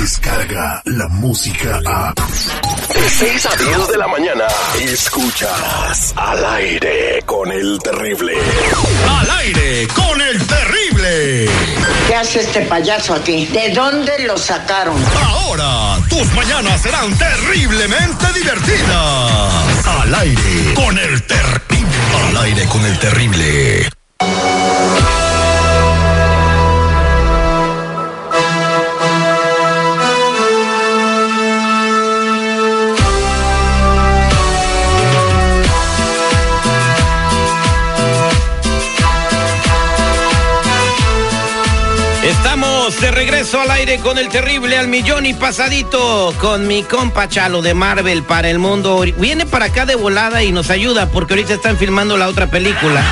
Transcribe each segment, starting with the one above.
llega la música a... De 6 a 10 de la mañana, escuchas al aire con el terrible. Al aire con el terrible. ¿Qué hace este payaso aquí? ¿De dónde lo sacaron? Ahora, tus mañanas serán terriblemente divertidas. Al aire con el terrible. Al aire con el terrible. Regreso al aire con el terrible al millón y pasadito con mi compa Chalo de Marvel para el mundo. Viene para acá de volada y nos ayuda porque ahorita están filmando la otra película.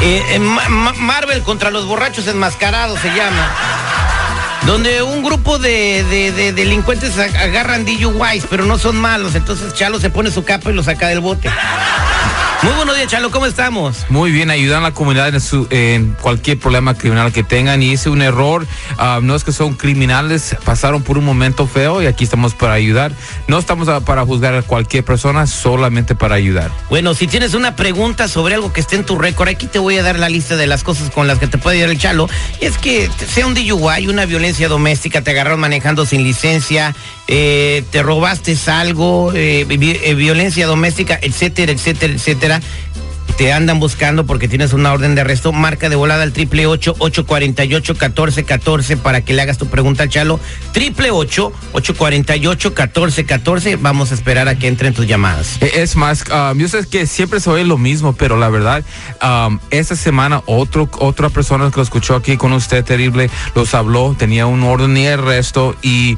Eh, eh, Ma- Ma- Marvel contra los borrachos enmascarados se llama. Donde un grupo de, de- de delincuentes ag- agarran DUIs, pero no son malos. Entonces Chalo se pone su capa y lo saca del bote. Muy buenos días, Chalo, ¿cómo estamos? Muy bien, ayudan a la comunidad en, su- en cualquier problema criminal que tengan y hice un error. ah, no es que son criminales, pasaron por un momento feo y aquí estamos para ayudar. No estamos para juzgar a cualquier persona, solamente para ayudar. Bueno, si tienes una pregunta sobre algo que esté en tu récord, aquí te voy a dar la lista de las cosas con las que te puede ayudar el chalo. Es que sea un DUI, una violencia doméstica, te agarraron manejando sin licencia, eh, te robaste algo, eh, vi- eh, violencia doméstica, etcétera, etcétera, etcétera. Te andan buscando porque tienes una orden de arresto. Marca de volada al triple ocho ocho cuarenta y ocho catorce catorce para que le hagas tu pregunta al Chalo. Triple ocho ocho cuarenta y ocho catorce catorce. Vamos a esperar a que entren tus llamadas. E- Es más, um, yo sé que siempre se oye lo mismo, pero la verdad, um, esta semana otro, otra persona que lo escuchó aquí con usted, terrible, los habló, tenía un orden de arresto y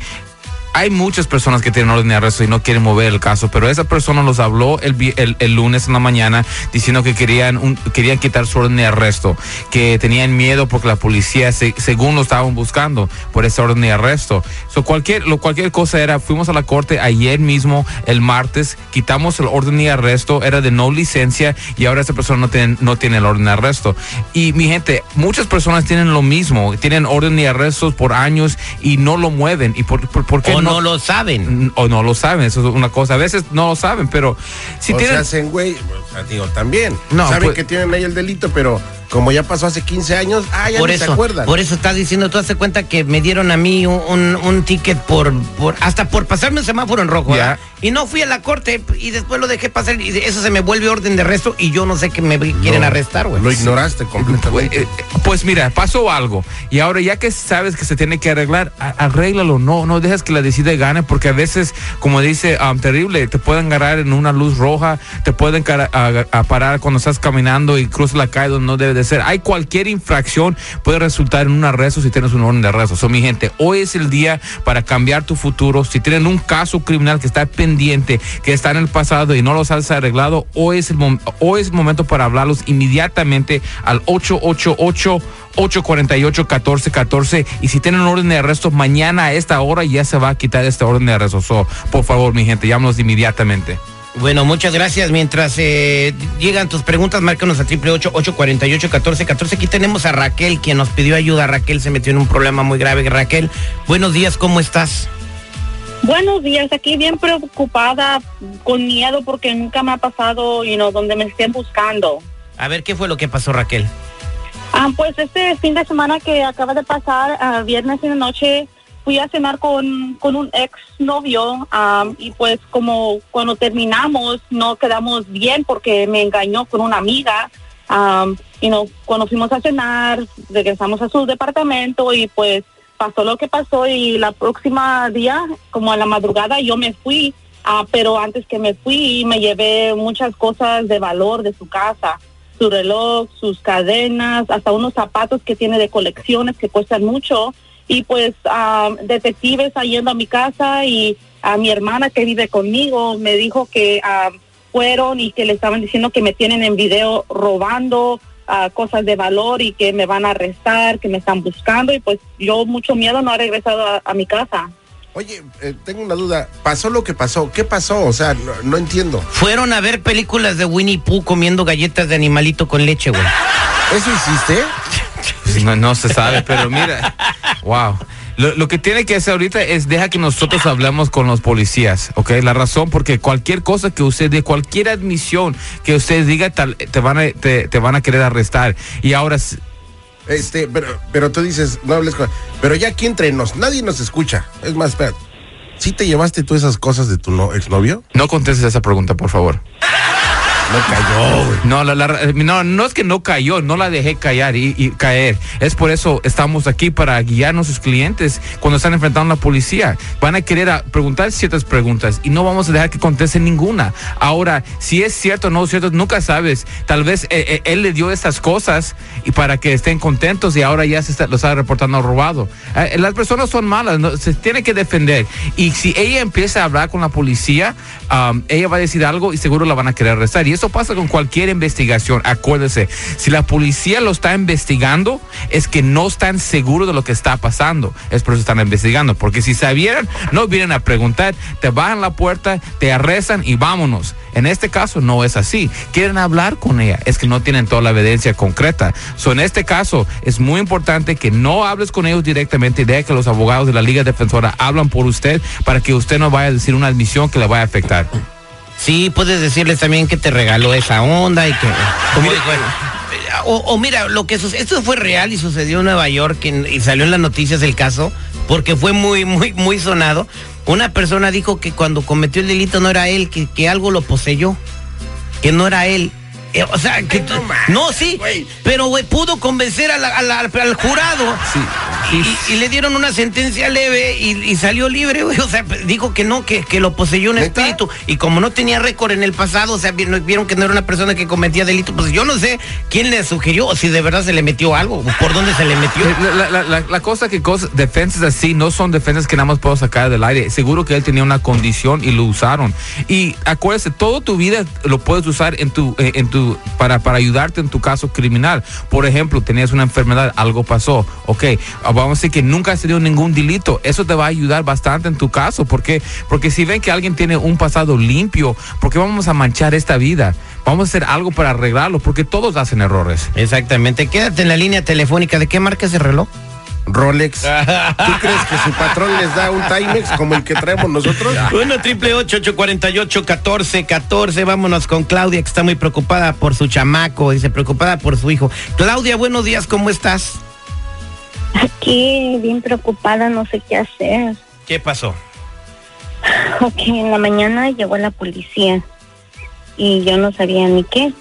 hay muchas personas que tienen orden de arresto y no quieren mover el caso, pero esa persona los habló el, vi- el, el lunes en la mañana diciendo que querían, un- querían quitar su orden de arresto, que tenían miedo porque la policía, se- según lo estaban buscando por ese orden de arresto. So, cualquier, lo, cualquier cosa era, fuimos a la corte ayer mismo, el martes, quitamos el orden de arresto, era de no licencia y ahora esa persona no tiene, no tiene el orden de arresto. Y mi gente, muchas personas tienen lo mismo, tienen orden de arrestos por años y no lo mueven. ¿Y por, por, por qué No lo saben. o no lo saben, eso es una cosa. A veces no lo saben, pero si o tienen. se hacen güey, o sea, digo, también. No, Saben pues- que tienen ahí el delito, pero como ya pasó hace 15 años, ah, ya por se eso, acuerdan. por eso estás diciendo, tú hace cuenta que me dieron a mí un, un- un ticket por, por, hasta por pasarme un semáforo en rojo, Ya. ¿verdad? Y no fui a la corte y después lo dejé pasar y eso se me vuelve orden de arresto y yo no sé que me quieren No, arrestar, güey. Lo ignoraste completamente. Eh, Pues mira, pasó algo. Y ahora ya que sabes que se tiene que arreglar, arréglalo. No, no dejes que la decida gane, porque a veces, como dice um, Terrible, te pueden agarrar en una luz roja, te pueden a, a parar cuando estás caminando y cruzas la calle donde no debe de ser. Hay cualquier infracción puede resultar en un arresto si tienes un orden de arresto. So, mi gente, hoy es el día para cambiar tu futuro. Si tienen un caso criminal que está pendiente, que está en el pasado y no los has arreglado, hoy es el, hoy es el momento para hablarlos inmediatamente al 888 848-1414 y si tienen orden de arresto mañana a esta hora ya se va a quitar este orden de arresto. So, por favor, mi gente, llámanos inmediatamente. Bueno, muchas gracias. Mientras eh, llegan tus preguntas, márcanos a triple ocho ocho cuarenta y ocho catorce catorce. Aquí tenemos a Raquel, quien nos pidió ayuda. Raquel se metió en un problema muy grave. Raquel, buenos días, ¿cómo estás? Buenos días, aquí bien preocupada, con miedo porque nunca me ha pasado, you know, donde me estén buscando. A ver, ¿qué fue lo que pasó, Raquel? Ah, pues este fin de semana que acaba de pasar, ah, viernes en la noche, fui a cenar con, con un ex novio y pues como cuando terminamos no quedamos bien porque me engañó con una amiga. Um, you know, cuando fuimos a cenar, regresamos a su departamento y pues pasó lo que pasó y la próxima día, como a la madrugada, yo me fui, ah, pero antes que me fui me llevé muchas cosas de valor de su casa, su reloj, sus cadenas, hasta unos zapatos que tiene de colecciones que cuestan mucho y pues ah, detectives yendo a mi casa y a mi hermana que vive conmigo me dijo que ah, fueron y que le estaban diciendo que me tienen en video robando ah, cosas de valor y que me van a arrestar, que me están buscando y pues yo mucho miedo no he regresado a, a mi casa. Oye, eh, tengo una duda. ¿Pasó lo que pasó? ¿Qué pasó? O sea, no, no entiendo. Fueron a ver películas de Winnie Pooh comiendo galletas de animalito con leche, güey. ¿Eso hiciste? No, no se sabe, pero mira, wow. Lo, lo que tiene que hacer ahorita es deja que nosotros hablemos con los policías, ¿ok? La razón porque cualquier cosa que usted de cualquier admisión que usted diga tal- te van a te, te van a querer arrestar y ahora Este, pero, pero tú dices, no hables con. Pero ya aquí entre nos, nadie nos escucha. Es más, espera. ¿Sí te llevaste tú esas cosas de tu no, exnovio? no contestes esa pregunta, por favor. No cayó, güey. La- no, no es que no cayó, no la dejé callar y, caer. Es por eso estamos aquí para guiar a nuestros clientes cuando están enfrentando a la policía. Van a querer preguntar ciertas preguntas y no vamos a dejar que contesten ninguna. Ahora, si es cierto o no es cierto, nunca sabes. Tal vez eh, eh, él le dio estas cosas y para que estén contentos y ahora ya se está, lo está reportando robado. Eh, las personas son malas, ¿no? se tiene que defender. Y si ella empieza a hablar con la policía, ella va a decir algo y seguro la van a querer arrestar. Eso pasa con cualquier investigación. Acuérdese, si la policía lo está investigando, es que no están seguros de lo que está pasando. Es por eso están investigando. Porque si sabieran, no vienen a preguntar, te bajan la puerta, te arrestan y vámonos. En este caso no es así. Quieren hablar con ella. Es que no tienen toda la evidencia concreta. So, en este caso es muy importante que no hables con ellos directamente y deje que los abogados de la Liga Defensora hablan por usted para que usted no vaya a decir una admisión que le vaya a afectar. Sí, puedes decirles también que te regaló esa onda y que... como. O, o mira, lo que sucedió, esto fue real y sucedió en Nueva York y, y salió en las noticias el caso porque fue muy, muy, muy sonado. Una persona dijo que cuando cometió el delito no era él, que, que algo lo poseyó, que no era él. Eh, o sea, que no sí, pero güey, pudo convencer a la- a la- al jurado Sí, y, y le dieron una sentencia leve y, y salió libre, güey. O sea, dijo que no, que, que lo poseyó un ¿Neta? espíritu. Y como no tenía récord en el pasado, o sea, vieron, que no era una persona que cometía delito, pues yo no sé quién le sugirió o si de verdad se le metió algo, por dónde se le metió. Eh, La, la- la- la cosa que cosas, defensas así no son defensas que nada más puedo sacar del aire. Seguro que él tenía una condición y lo usaron. Y acuérdese, toda tu vida lo puedes usar en tu, eh, en tu, para, para ayudarte en tu caso criminal. Por ejemplo, tenías una enfermedad, algo pasó. Ok, ah, vamos a decir que nunca has tenido ningún delito. Eso te va a ayudar bastante en tu caso. porque Porque si ven que alguien tiene un pasado limpio, ¿por qué vamos a manchar esta vida? Vamos a hacer algo para arreglarlo, porque todos hacen errores. Exactamente. Quédate en la línea telefónica. ¿De qué marca ese reloj? Rolex. ¿Tú crees que su patrón les da un Timex como el que traemos nosotros? Uno triple ocho ocho cuarenta y ocho catorce catorce. Vámonos con Claudia que está muy preocupada por su chamaco. Dice preocupada por su hijo. Claudia, buenos días. ¿Cómo estás? Aquí, bien preocupada, no sé qué hacer. ¿Qué pasó? Ok, en la mañana llegó la policía y yo no sabía ni qué.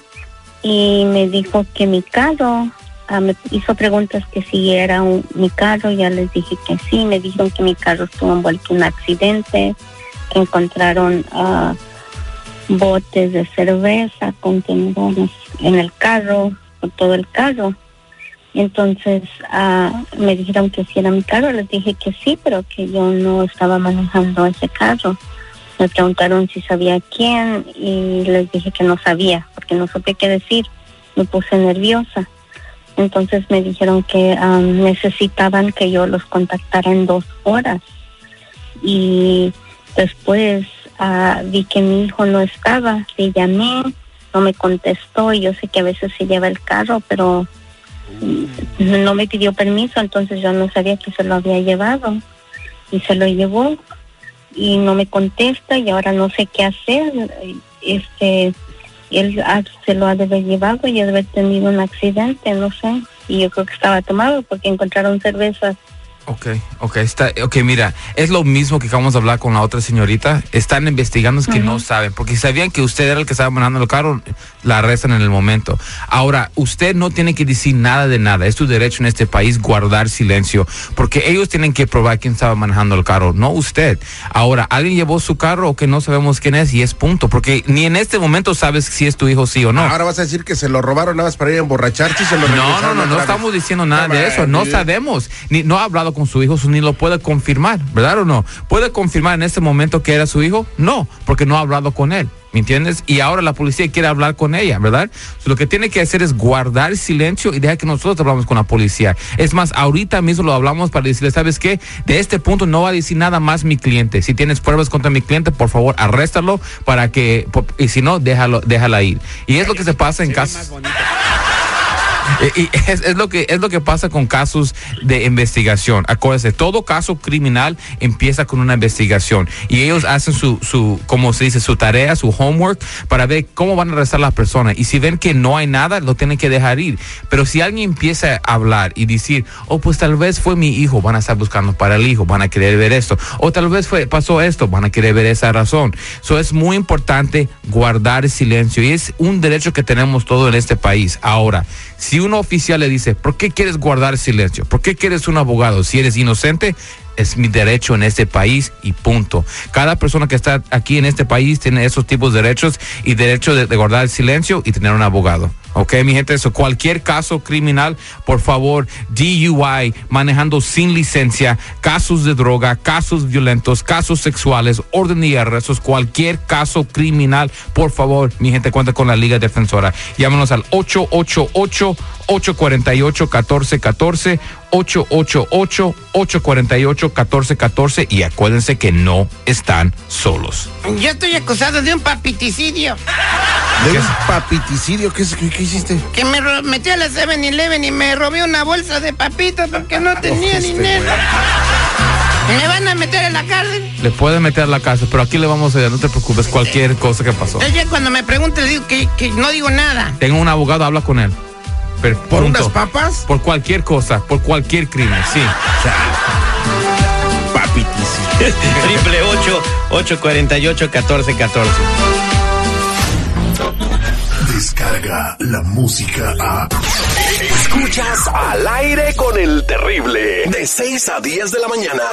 Y me dijo que mi carro, ah, me hizo preguntas que si era mi carro, ya les dije que sí. Me dijeron que mi carro estuvo envuelto en un accidente, que encontraron ah, botes de cerveza, contenedores en el carro, por todo el carro. Entonces ah, me dijeron que si era mi carro, les dije que sí, pero que yo no estaba manejando ese carro. Me preguntaron si sabía quién y les dije que no sabía, porque no supe qué decir. Me puse nerviosa. Entonces me dijeron que ah, necesitaban que yo los contactara en dos horas. Y después ah, vi que mi hijo no estaba. Le llamé, no me contestó y yo sé que a veces se lleva el carro, pero no me pidió permiso, entonces yo no sabía que se lo había llevado y se lo llevó y no me contesta y ahora no sé qué hacer. Este, él se lo ha de haber llevado y ha de haber tenido un accidente, no sé. Y yo creo que estaba tomado porque encontraron cervezas. Ok, ok, está, ok, mira, es lo mismo que acabamos de hablar con la otra señorita. Están investigando es que no saben, porque sabían que usted era el que estaba manejando el carro, la arrestan en el momento. Ahora, usted no tiene que decir nada de nada. Es tu derecho en este país guardar silencio, porque ellos tienen que probar quién estaba manejando el carro, no usted. Ahora, alguien llevó su carro o que no sabemos quién es y es punto, porque ni en este momento sabes si es tu hijo sí o no. Ahora vas a decir que se lo robaron nada más para ir a emborracharse y se lo No, no, no, no vez. estamos diciendo nada de eso, no sabemos, ni no ha hablado con su hijo, ni lo puede confirmar, ¿verdad o no? ¿Puede confirmar en este momento que era su hijo? No, porque no ha hablado con él, ¿me entiendes? Y ahora la policía quiere hablar con ella, ¿verdad? Lo que tiene que hacer es guardar silencio y dejar que nosotros hablamos con la policía. Es más, ahorita mismo lo hablamos para decirle, ¿sabes qué? De este punto no va a decir nada más mi cliente. Si tienes pruebas contra mi cliente, por favor, arréstalo para que, y si no, déjalo, déjala ir. Y es lo que se pasa en casos. Eh, y es, lo que es lo que pasa con casos de investigación. Acuérdense, todo caso criminal empieza con una investigación y ellos hacen su, su, como se dice, su tarea, su homework para ver cómo van a arrestar a las personas. Y si ven que no hay nada, lo tienen que dejar ir. Pero si alguien empieza a hablar y decir, oh, pues tal vez fue mi hijo, van a estar buscando para el hijo, van a querer ver esto. O tal vez fue, pasó esto, van a querer ver esa razón. Eso es muy importante guardar silencio y es un derecho que tenemos todos en este país. Ahora, si un oficial le dice, ¿por qué quieres guardar silencio? ¿Por qué quieres un abogado? Si eres inocente, es mi derecho en este país y punto. Cada persona que está aquí en este país tiene esos tipos de derechos y derecho de, guardar silencio y tener un abogado. Ok, mi gente, eso, cualquier caso criminal, por favor, DUI, manejando sin licencia, casos de droga, casos violentos, casos sexuales, orden y arrestos, cualquier caso criminal, por favor, mi gente, cuenta con la Liga Defensora. Llámanos al 888-848-1414, 888-848-1414 y acuérdense que no están solos. Yo estoy acusado de un papiticidio. De un papiticidio, ¿qué, qué- qué hiciste? Que me metí a la 7-Eleven y me robé una bolsa de papitas porque no tenía este dinero. Me van a meter en la cárcel. Le pueden meter a la casa, pero aquí le vamos a ayudar, no te preocupes, cualquier cosa que pasó. Es que cuando me preguntan le digo que, que no digo nada. Tengo un abogado, habla con él. ¿Por punto. unas papas? Por cualquier cosa, por cualquier crimen, sí. Papiticidio. Triple ocho, ocho cuarenta y ocho, catorce, catorce. Descarga la música a. Escuchas al aire con el terrible. De 6 a 10 de la mañana.